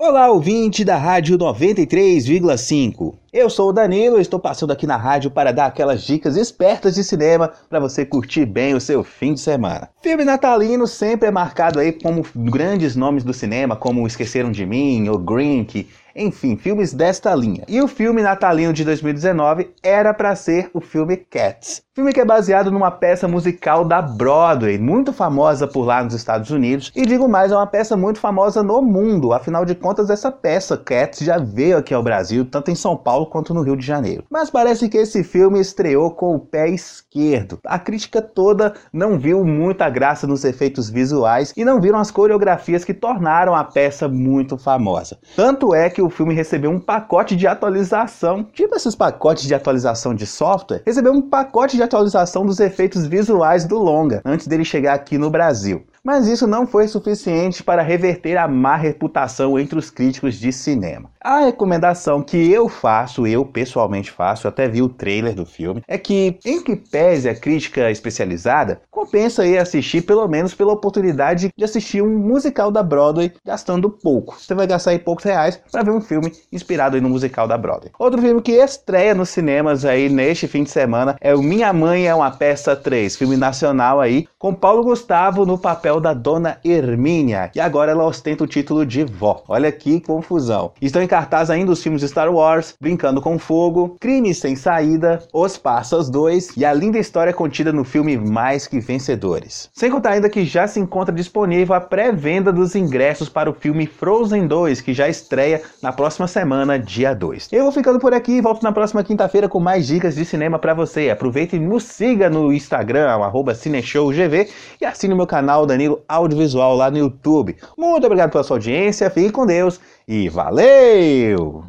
Olá, ouvinte da Rádio 93,5. Eu sou o Danilo estou passando aqui na rádio para dar aquelas dicas espertas de cinema para você curtir bem o seu fim de semana. Filme natalino sempre é marcado aí como grandes nomes do cinema, como Esqueceram de Mim, ou Grink, enfim, filmes desta linha. E o filme natalino de 2019 era para ser o filme Cats. Filme que é baseado numa peça musical da Broadway, muito famosa por lá nos Estados Unidos, e digo mais, é uma peça muito famosa no mundo. Afinal de contas, essa peça Cats já veio aqui ao Brasil, tanto em São Paulo quanto no Rio de Janeiro. Mas parece que esse filme estreou com o pé esquerdo. A crítica toda não viu muita graça nos efeitos visuais e não viram as coreografias que tornaram a peça muito famosa. Tanto é que o filme recebeu um pacote de atualização, tipo esses pacotes de atualização de software, recebeu um pacote de atualização dos efeitos visuais do longa antes dele chegar aqui no Brasil. Mas isso não foi suficiente para reverter a má reputação entre os críticos de cinema. A recomendação que eu faço, eu pessoalmente faço, até vi o trailer do filme, é que, em que pese a crítica especializada, compensa aí assistir pelo menos pela oportunidade de assistir um musical da Broadway gastando pouco. Você vai gastar aí poucos reais para ver um filme inspirado aí no musical da Broadway. Outro filme que estreia nos cinemas aí neste fim de semana é o Minha Mãe é uma Peça 3, filme nacional aí, com Paulo Gustavo no papel da Dona Hermínia, e agora ela ostenta o título de vó. Olha que confusão. Estão cartaz ainda os filmes Star Wars, Brincando com Fogo, Crime Sem Saída, Os Passas 2 e a linda história contida no filme Mais Que Vencedores. Sem contar ainda que já se encontra disponível a pré-venda dos ingressos para o filme Frozen 2, que já estreia na próxima semana, dia 2. Eu vou ficando por aqui e volto na próxima quinta-feira com mais dicas de cinema para você. Aproveite e nos siga no Instagram, arroba CineshowGV e assine o meu canal Danilo Audiovisual lá no YouTube. Muito obrigado pela sua audiência, fique com Deus e valeu! eu.